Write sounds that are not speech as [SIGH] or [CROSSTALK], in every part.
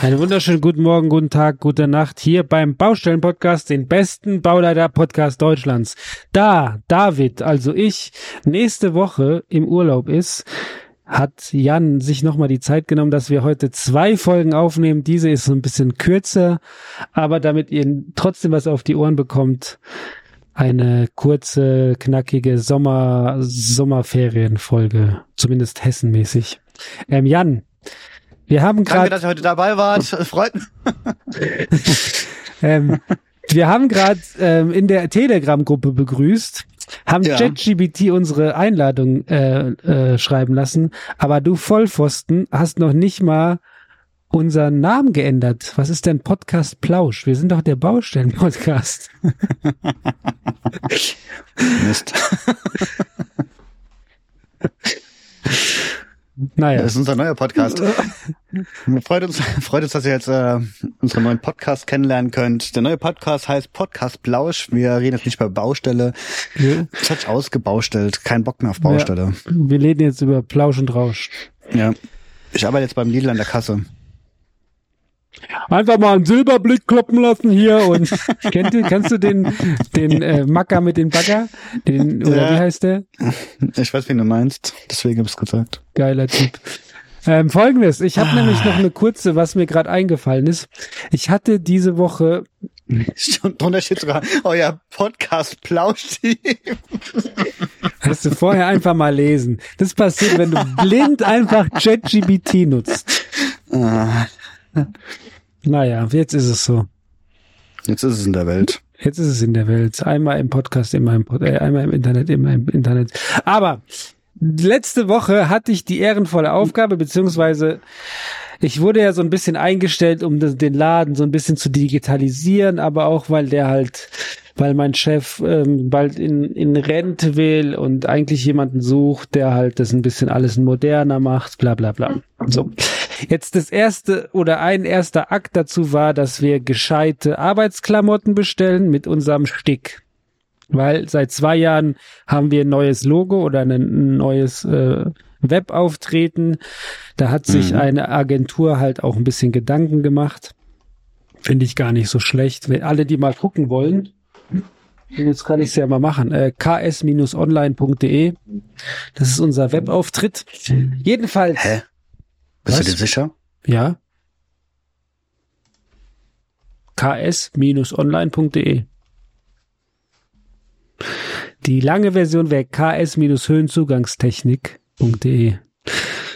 Einen wunderschönen guten Morgen, guten Tag, gute Nacht hier beim Baustellen-Podcast, den besten Bauleiter-Podcast Deutschlands. Da David, also ich, nächste Woche im Urlaub ist, hat Jan sich nochmal die Zeit genommen, dass wir heute zwei Folgen aufnehmen. Diese ist so ein bisschen kürzer, aber damit ihr trotzdem was auf die Ohren bekommt, eine kurze, knackige Sommer, Sommerferienfolge, zumindest hessenmäßig. Ähm, Jan, wir haben gerade. Danke, dass ihr heute dabei wart. [LAUGHS] Freut mich. ähm, wir haben gerade ähm, in der Telegram-Gruppe begrüßt, haben Ja. Unsere Einladung äh, äh, schreiben lassen, aber du Vollpfosten hast noch nicht mal unseren Namen geändert. Was ist denn Podcast Plausch? Wir sind doch der Baustellen-Podcast. [LAUGHS] Mist. [LAUGHS] Naja. Das ist unser neuer Podcast. [LAUGHS] freut uns, freut uns, dass ihr jetzt äh, unseren neuen Podcast kennenlernen könnt. Der neue Podcast heißt Podcast Blausch. Wir reden jetzt nicht über Baustelle. Hat sich ausgebaustellt. Kein Bock mehr auf Baustelle. wir reden jetzt über Plausch und Rausch. Ja. Ich arbeite jetzt beim Lidl an der Kasse. Einfach mal einen Silberblick kloppen lassen hier und [LAUGHS] kennt ihr, kennst du den, den äh, Macker mit dem Bagger? Den, oder Ja. wie heißt der? Ich weiß, wen du meinst. Deswegen habe ich gesagt. Geiler Typ. Ähm, Folgendes, ich habe nämlich noch eine kurze, was mir gerade eingefallen ist. Ich hatte diese Woche, drunter steht sogar euer Podcast Plausch. hast du vorher einfach mal lesen. Das passiert, wenn du blind einfach ChatGPT nutzt. Ah, Naja, jetzt ist es so. Jetzt ist es in der Welt. Jetzt ist es in der Welt. Einmal im Podcast, immer im, Pod äh, einmal im Internet, immer im Internet. Aber letzte Woche hatte ich die ehrenvolle Aufgabe, beziehungsweise ich wurde ja so ein bisschen eingestellt, um den Laden so ein bisschen zu digitalisieren, aber auch weil der halt, weil mein Chef ähm, bald in, in Rente will und eigentlich jemanden sucht, der halt das ein bisschen alles moderner macht, bla bla bla. So. Jetzt das erste oder ein erster Akt dazu war, dass wir gescheite Arbeitsklamotten bestellen mit unserem Stick. Weil seit zwei Jahren haben wir ein neues Logo oder ein, neues äh, Webauftreten. Da hat sich Mhm. eine Agentur halt auch ein bisschen Gedanken gemacht. Finde ich gar nicht so schlecht. Wenn alle, die mal gucken wollen, jetzt kann ich es ja mal machen. Äh, ks-online.de. Das ist unser Webauftritt. Jedenfalls. Hä? Bist Was? du dir sicher? Ja. ks-online.de. Die lange Version wäre ks-höhenzugangstechnik.de.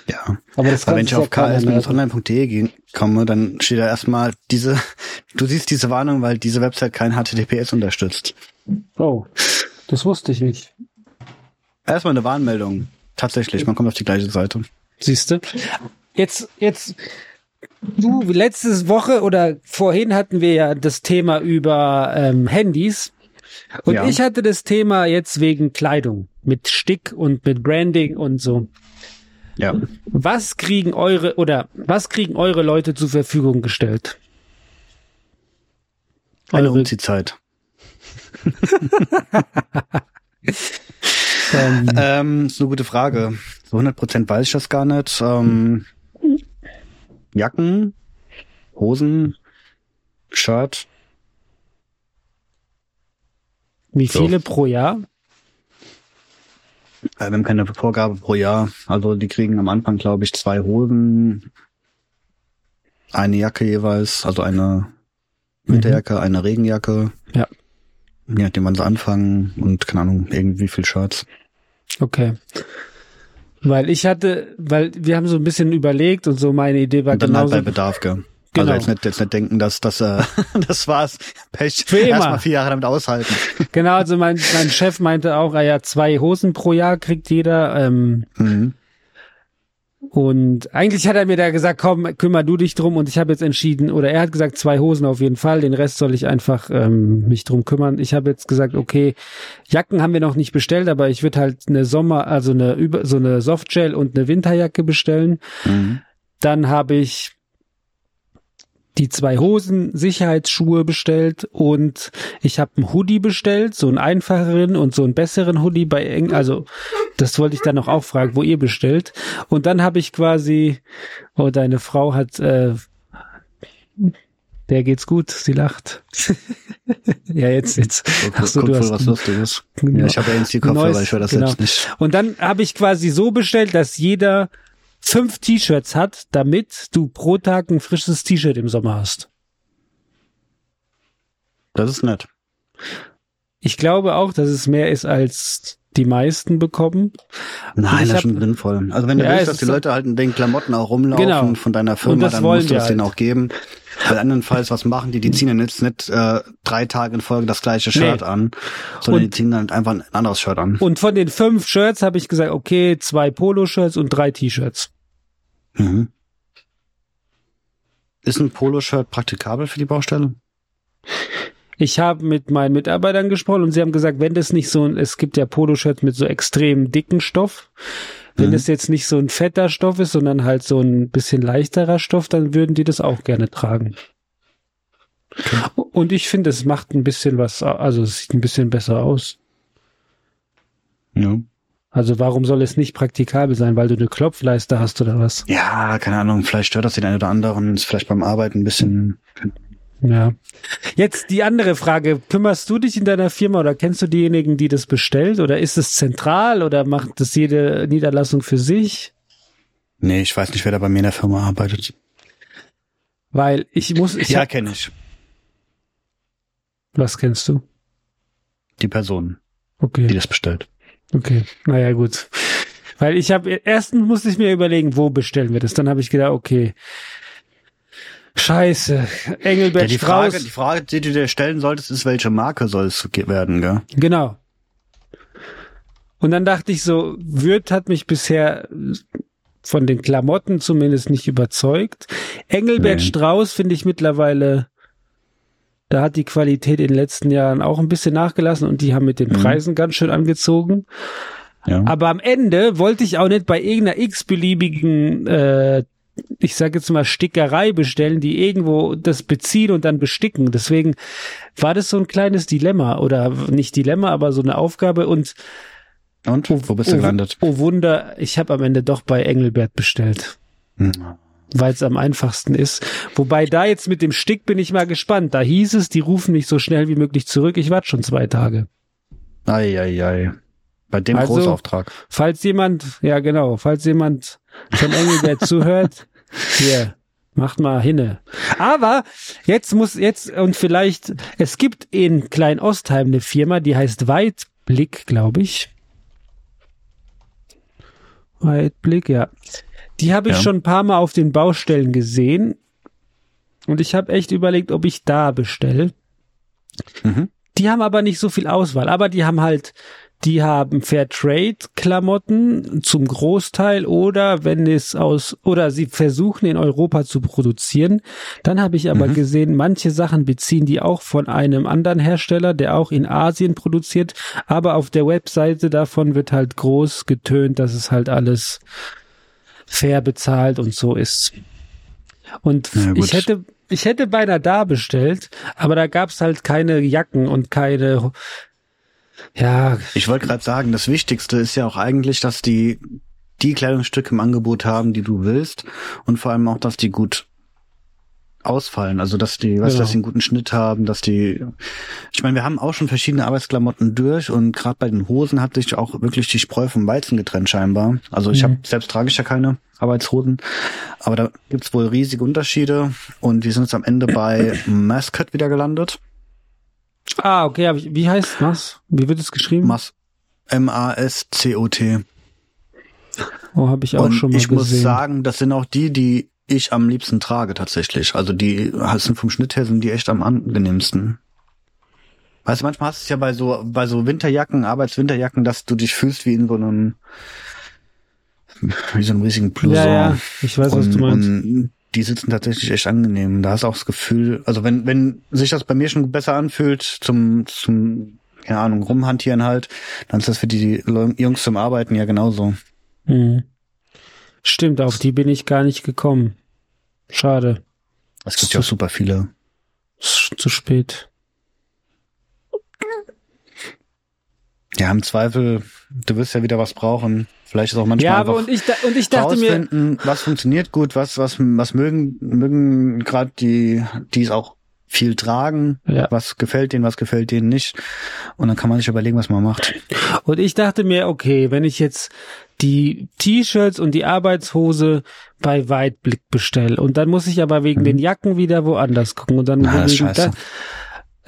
Ja. Aber das Aber wenn ich auf ks-online.de komme, dann steht da erstmal diese, du siehst diese Warnung, weil diese Website kein HTTPS unterstützt. Oh, das wusste ich nicht. Erstmal eine Warnmeldung. Tatsächlich, man kommt auf die gleiche Seite. Siehst du? Jetzt, jetzt, du, letzte Woche oder vorhin hatten wir ja das Thema über ähm, Handys. Und Ja. ich hatte das Thema jetzt wegen Kleidung. Mit Stick und mit Branding und so. Ja. Was kriegen eure oder was kriegen eure Leute zur Verfügung gestellt? Eine Eure- Umziehzeit. Ähm, [LAUGHS] Ähm, ist eine gute Frage. So 100% weiß ich das gar nicht. Ähm, Jacken, Hosen, Shirt. wie so. viele pro Jahr? Äh, wir haben keine Vorgabe pro Jahr. Also die kriegen am Anfang, glaube ich, zwei Hosen, eine Jacke jeweils, also eine Winterjacke, eine Regenjacke. Ja. Je nachdem, wann sie anfangen und keine Ahnung, irgendwie viel Shirts. Okay. Weil ich hatte, weil wir haben so ein bisschen überlegt und so meine Idee war Und dann halt bei Bedarf, gell? Genau. Also jetzt nicht, jetzt nicht denken, dass das, äh, [LAUGHS] das war's. Pech. Für immer. Erstmal vier Jahre damit aushalten. Genau, also mein, mein Chef meinte auch, ah ja, zwei Hosen pro Jahr kriegt jeder. Ähm, Mhm. Und eigentlich hat er mir da gesagt, komm, kümmer du dich drum. Und ich habe jetzt entschieden, oder er hat gesagt, zwei Hosen auf jeden Fall. Den Rest soll ich einfach ähm, mich drum kümmern. Ich habe jetzt gesagt, okay, Jacken haben wir noch nicht bestellt, aber ich würde halt eine Sommer, also eine so eine Softgel und eine Winterjacke bestellen. Mhm. Dann habe ich die zwei Hosen, Sicherheitsschuhe bestellt und ich habe einen Hoodie bestellt, so einen einfacheren und so einen besseren Hoodie bei eng, also das wollte ich dann noch auch fragen, wo ihr bestellt. Und dann habe ich quasi, oh, deine Frau hat, äh, der geht's gut, sie lacht. [LAUGHS] ja, jetzt, jetzt. Ach so, du hast was Lustiges. Genau. Ja, ich habe ja jetzt die Kopfhörer, ich höre das genau. selbst nicht. Und dann habe ich quasi so bestellt, dass jeder fünf T-Shirts hat, damit du pro Tag ein frisches T-Shirt im Sommer hast. Das ist nett. Ich glaube auch, dass es mehr ist, als die meisten bekommen. Nein, das ist schon sinnvoll. Also wenn du Ja, willst, dass die Leute halt in den Klamotten auch rumlaufen Genau. von deiner Firma, das dann musst du es denen halt. auch geben. Weil andernfalls, was machen die? Die ziehen dann jetzt nicht äh, drei Tage in Folge das gleiche Shirt Nee. an, sondern Und- die ziehen dann einfach ein anderes Shirt an. Und von den fünf Shirts habe ich gesagt, okay, zwei Poloshirts und drei T-Shirts. Mhm. Ist ein Poloshirt praktikabel für die Baustelle? Ich habe mit meinen Mitarbeitern gesprochen und sie haben gesagt, wenn das nicht so es gibt ja Poloshirts mit so extrem dicken Stoff, wenn Mhm. es jetzt nicht so ein fetter Stoff ist, sondern halt so ein bisschen leichterer Stoff, dann würden die das auch gerne tragen. Und ich finde, es macht ein bisschen was, also es sieht ein bisschen besser aus. Ja. Also warum soll es nicht praktikabel sein, weil du eine Klopfleiste hast oder was? Ja, keine Ahnung, vielleicht stört das den einen oder anderen, ist vielleicht beim Arbeiten ein bisschen. Ja. Jetzt die andere Frage. Kümmerst du dich in deiner Firma oder kennst du diejenigen, die das bestellt? Oder ist es zentral oder macht das jede Niederlassung für sich? Nee, ich weiß nicht, wer da bei mir in der Firma arbeitet. Weil ich muss, ich ja, kenne ich. was kennst du? Die Person, die Okay, das bestellt. okay. Naja, gut. Weil ich habe, erstens musste ich mir überlegen, wo bestellen wir das? Dann habe ich gedacht, okay. Scheiße. Engelbert Ja, die Strauß. Frage, die Frage, die du dir stellen solltest, ist, welche Marke soll es werden, gell? Genau. Und dann dachte ich so, Würth hat mich bisher von den Klamotten zumindest nicht überzeugt. Engelbert Nee. Strauß finde ich mittlerweile, da hat die Qualität in den letzten Jahren auch ein bisschen nachgelassen und die haben mit den Mhm. Preisen ganz schön angezogen. Ja. Aber am Ende wollte ich auch nicht bei irgendeiner x-beliebigen, äh, ich sage jetzt mal Stickerei bestellen, die irgendwo das beziehen und dann besticken. Deswegen war das so ein kleines Dilemma oder nicht Dilemma, aber so eine Aufgabe und Und? Wo bist du oh, gelandet? Oh Wunder, ich habe am Ende doch bei Engelbert bestellt, Hm. weil es am einfachsten ist. Wobei da jetzt mit dem Stick bin ich mal gespannt. Da hieß es, die rufen mich so schnell wie möglich zurück. Ich warte schon zwei Tage. Ei, ei, ei. Bei dem Also- Großauftrag. Falls jemand, ja genau, falls jemand von Engelbert [LAUGHS] zuhört, hier, macht mal hinne. Aber jetzt muss jetzt und vielleicht, es gibt in Klein-Ostheim eine Firma, die heißt Weitblick, glaube ich. Weitblick, ja. Die habe ich Ja. schon ein paar Mal auf den Baustellen gesehen. Und ich habe echt überlegt, ob ich da bestelle. Mhm. Die haben aber nicht so viel Auswahl, aber die haben halt, die haben Fairtrade-Klamotten zum Großteil oder wenn es aus, oder sie versuchen in Europa zu produzieren. Dann habe ich aber Mhm. gesehen, manche Sachen beziehen die auch von einem anderen Hersteller, der auch in Asien produziert, aber auf der Webseite davon wird halt groß getönt, dass es halt alles fair bezahlt und so ist. Und ich hätte, ich hätte beinahe da bestellt, aber da gab's halt keine Jacken und keine, ja, Ich wollte gerade sagen, das Wichtigste ist ja auch eigentlich, dass die die Kleidungsstücke im Angebot haben, die du willst und vor allem auch, dass die gut ausfallen, also dass die, weißt du, Genau. dass sie einen guten Schnitt haben, dass die, ich meine, wir haben auch schon verschiedene Arbeitsklamotten durch und gerade bei den Hosen hat sich auch wirklich die Spreu vom Weizen getrennt scheinbar. Also ich Mhm. habe selbst trage ich ja keine Arbeitshosen, aber da gibt's wohl riesige Unterschiede und wir sind jetzt am Ende bei [CLEARS THROAT] Mascot wieder gelandet. Ah, okay, ich, wie heißt was? Wie wird es geschrieben? Mas M-A-S-C-O-T. oh, habe ich auch Und schon mal ich muss gesehen. sagen, das sind auch die, die ich am liebsten trage tatsächlich. Also die sind vom Schnitt her sind die echt am angenehmsten. Weißt du, manchmal hast du es ja bei so bei so Winterjacken, Arbeitswinterjacken, dass du dich fühlst wie in so einem wie so einem riesigen Blouson. Ja, ja, ich weiß, was und, du meinst. Und die sitzen tatsächlich echt angenehm. Da hast du auch das Gefühl, also wenn, wenn sich das bei mir schon besser anfühlt, zum, zum, keine Ahnung, rumhantieren halt, dann ist das für die Jungs zum Arbeiten ja genauso. Hm. Stimmt, auf die bin ich gar nicht gekommen. Schade. Es gibt ja auch super viele. Zu spät. Ja, im Zweifel, du wirst ja wieder was brauchen. Vielleicht ist auch manchmal Ja, aber und ich, und ich dachte mir, was funktioniert gut, was, was, was mögen, mögen gerade die, die es auch viel tragen, Ja. was gefällt denen, was gefällt denen nicht. Und dann kann man sich überlegen, was man macht. und ich dachte mir, okay, wenn ich jetzt die T-Shirts und die Arbeitshose bei Weitblick bestelle und dann muss ich aber wegen den Jacken wieder woanders gucken und dann Mhm. Na, das wegen scheiße.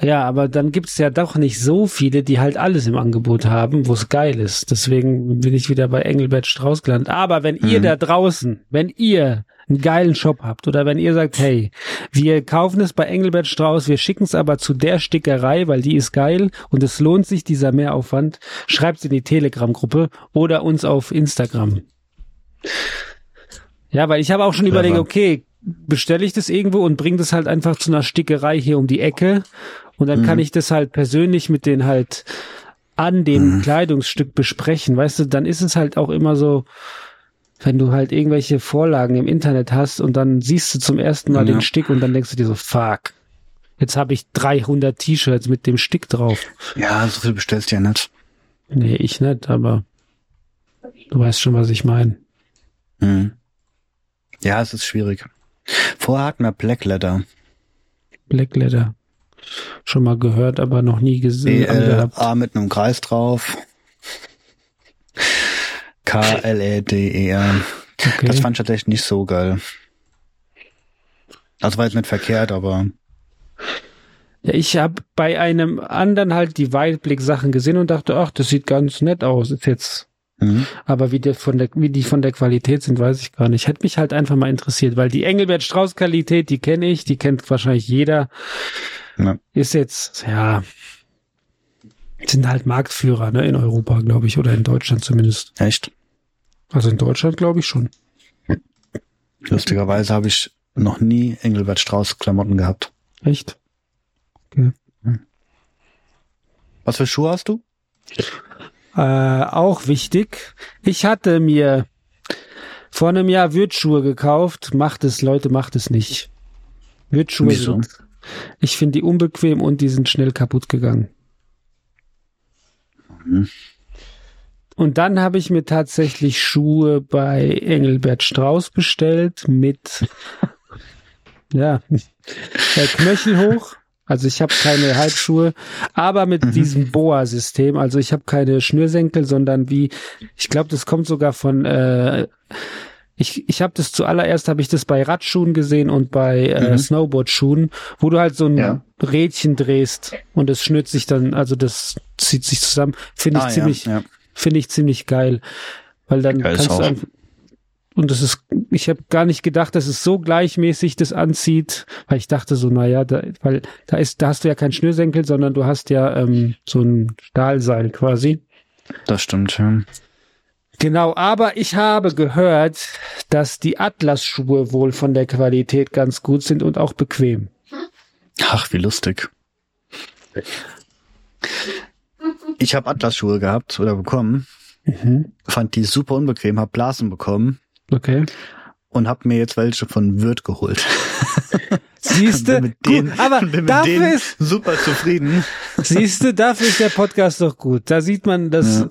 Ja, aber dann gibt's ja doch nicht so viele, die halt alles im Angebot haben, wo es geil ist. Deswegen bin ich wieder bei Engelbert Strauß gelandet. Aber wenn ihr Mhm. da draußen, wenn ihr einen geilen Shop habt oder wenn ihr sagt, hey, wir kaufen es bei Engelbert Strauß, wir schicken es aber zu der Stickerei, weil die ist geil und es lohnt sich dieser Mehraufwand, schreibt in die Telegram-Gruppe oder uns auf Instagram. Ja, weil ich habe auch schon Clever. überlegt, okay, bestelle ich das irgendwo und bringe das halt einfach zu einer Stickerei hier um die Ecke und dann kann ich das halt persönlich mit denen halt an dem Kleidungsstück besprechen. Weißt du, dann ist es halt auch immer so, wenn du halt irgendwelche Vorlagen im Internet hast und dann siehst du zum ersten Mal Ja. den Stick und dann denkst du dir so, fuck, jetzt habe ich 300 T-Shirts mit dem Stick drauf. Ja, so viel bestellst du ja nicht. Nee, ich nicht, aber du weißt schon, was ich meine. Mhm. Ja, es ist schwierig. Vorher hatten wir Black Leather. Black Leather. Schon mal gehört, aber noch nie gesehen. angehabt. B-L-A mit einem Kreis drauf. K-L-E-D-E-R. Okay. Das fand ich tatsächlich nicht so geil. Das war jetzt nicht verkehrt, aber Ja, ich habe bei einem anderen halt die Weitblick-Sachen gesehen und dachte, ach, das sieht ganz nett aus. Ist jetzt, mhm. aber wie, der von der, wie die von der Qualität sind, weiß ich gar nicht. Hätte mich halt einfach mal interessiert, weil die Engelbert Strauß-Qualität, die kenne ich, die kennt wahrscheinlich jeder. Ja. Ist jetzt, ja, sind halt Marktführer, ne, in Europa, glaube ich, oder in Deutschland zumindest. echt. Also in Deutschland glaube ich schon. Lustigerweise habe ich noch nie Engelbert Strauß Klamotten gehabt. Echt? Was für Schuhe hast du? Äh, auch wichtig. Ich hatte mir vor einem Jahr Würzschuhe gekauft. Macht es, Leute, macht es nicht. Würzschuhe Wieso? sind, ich finde die unbequem und die sind schnell kaputt gegangen. Mhm. Und dann habe ich mir tatsächlich Schuhe bei Engelbert Strauß bestellt mit [LAUGHS] ja, äh, Knöchel hoch. Also ich habe keine Halbschuhe, aber mit Mhm. diesem Boa-System. Also ich habe keine Schnürsenkel, sondern wie, ich glaube, das kommt sogar von, äh, ich, ich habe das zuallererst, habe ich das bei Radschuhen gesehen und bei äh, Mhm. Snowboardschuhen, wo du halt so ein Ja. Rädchen drehst und es schnürt sich dann, also das zieht sich zusammen. Finde ich Ah, ziemlich, ja, ja. finde ich ziemlich geil, weil dann Geil ist kannst du einfach, und das ist, ich habe gar nicht gedacht, dass es so gleichmäßig das anzieht, weil ich dachte so, naja, da, weil da ist, da hast du ja kein Schnürsenkel, sondern du hast ja ähm, so ein Stahlseil quasi. Das stimmt, ja. Genau, aber ich habe gehört, dass die Atlas-Schuhe wohl von der Qualität ganz gut sind und auch bequem. Ach, wie lustig. Ich habe Atlas-Schuhe gehabt oder bekommen, Mhm. fand die super unbequem, hab Blasen bekommen Okay. und hab mir jetzt welche von Wirt geholt. [LAUGHS] Siehste, Bin mit denen, gut, aber bin mit dafür denen ist, super zufrieden. Siehste, dafür ist der Podcast doch gut. Da sieht man, dass Ja.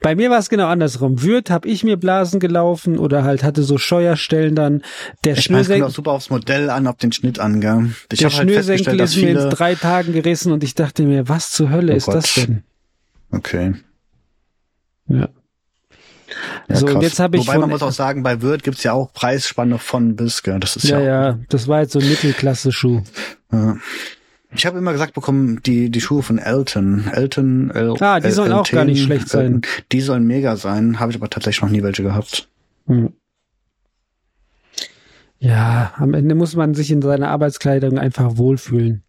bei mir war es genau andersrum. Würth habe ich mir Blasen gelaufen oder halt hatte so Scheuerstellen dann. Der Ich es kommt Schnürsenkel, auch super aufs Modell an, auf den Schnitt an, gell? Ich der halt Schnürsenkel dass ist mir in drei Tagen gerissen und ich dachte mir, was zur Hölle Oh ist das Gott. denn? Okay. Ja. Ja, so, und jetzt habe ich Wobei man muss auch sagen, bei Wirt gibt's ja auch Preisspanne von bis, gell? Das ist ja, ja, ja, das war jetzt so ein Mittelklasse-Schuh. Ja. Ich habe immer gesagt bekommen, die, die Schuhe von Elton. Elton, El Ah, die sollen auch gar nicht schlecht sein. Die sollen mega sein, habe ich aber tatsächlich noch nie welche gehabt. Hm. Ja, am Ende muss man sich in seiner Arbeitskleidung einfach wohlfühlen.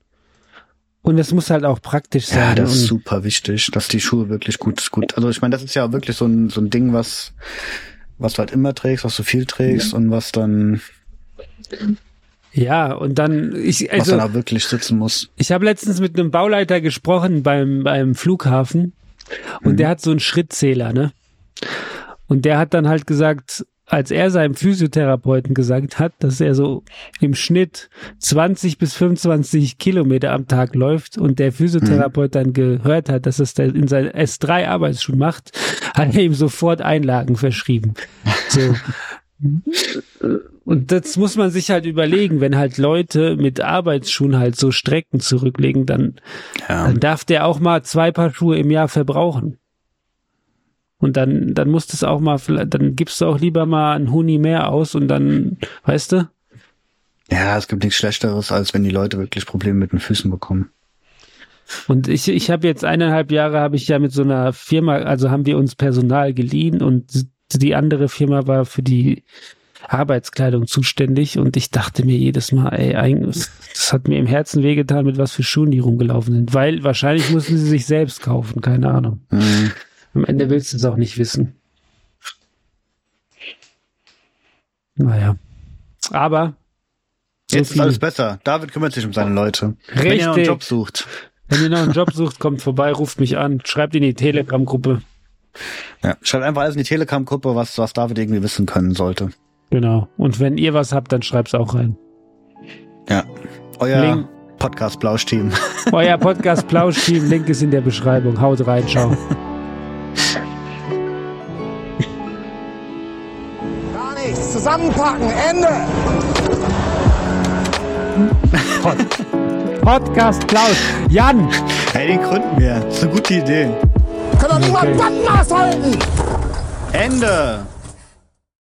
Und es muss halt auch praktisch sein. Ja, das ist super wichtig, dass die Schuhe wirklich gut gut. Also ich meine, das ist ja wirklich so ein so ein Ding, was was du halt immer trägst, was du viel trägst und was dann, Ja, und dann, ich, was also, dann auch wirklich sitzen muss. ich habe letztens mit einem Bauleiter gesprochen beim, beim Flughafen und Mhm. der hat so einen Schrittzähler, ne? Und der hat dann halt gesagt, als er seinem Physiotherapeuten gesagt hat, dass er so im Schnitt 20 bis 25 Kilometer am Tag läuft und der Physiotherapeut dann gehört hat, dass es der in seinen S3 Arbeitsschuh macht, [LAUGHS] hat er ihm sofort Einlagen verschrieben. So. [LAUGHS] Und das muss man sich halt überlegen, wenn halt Leute mit Arbeitsschuhen halt so Strecken zurücklegen, dann, Ja. dann darf der auch mal zwei Paar Schuhe im Jahr verbrauchen. Und dann, dann muss das auch mal, dann gibst du auch lieber mal einen Huni mehr aus und dann, weißt du? Ja, es gibt nichts Schlechteres, als wenn die Leute wirklich Probleme mit den Füßen bekommen. Und ich, ich habe jetzt eineinhalb Jahre habe ich ja mit so einer Firma, also haben wir uns Personal geliehen und die andere Firma war für die Arbeitskleidung zuständig und ich dachte mir jedes Mal, ey, eigentlich, das hat mir im Herzen wehgetan, mit was für Schuhen die rumgelaufen sind, weil wahrscheinlich mussten sie sich selbst kaufen, keine Ahnung. Mhm. Am Ende willst du es auch nicht wissen. Naja. Aber so Jetzt ist alles besser. David kümmert sich um seine Leute. Wenn ihr noch einen Richtig. Job sucht. wenn ihr noch einen Job sucht, kommt vorbei, ruft mich an, schreibt in die Telegram-Gruppe. Ja. Schreibt einfach alles in die Telegram-Gruppe, was, was David irgendwie wissen können sollte. Genau. Und wenn ihr was habt, dann schreibt's auch rein. Ja. Euer Link. Podcast Blausch-Team. Euer Podcast Plausch-Team, Link ist in der Beschreibung. Haut rein, ciao. [LAUGHS] Zusammenpacken. Ende. Podcast Plausch. Jan! Hey, den gründen wir. Das ist eine gute Idee. Können doch niemand Okay. Bandmaß halten. Ende.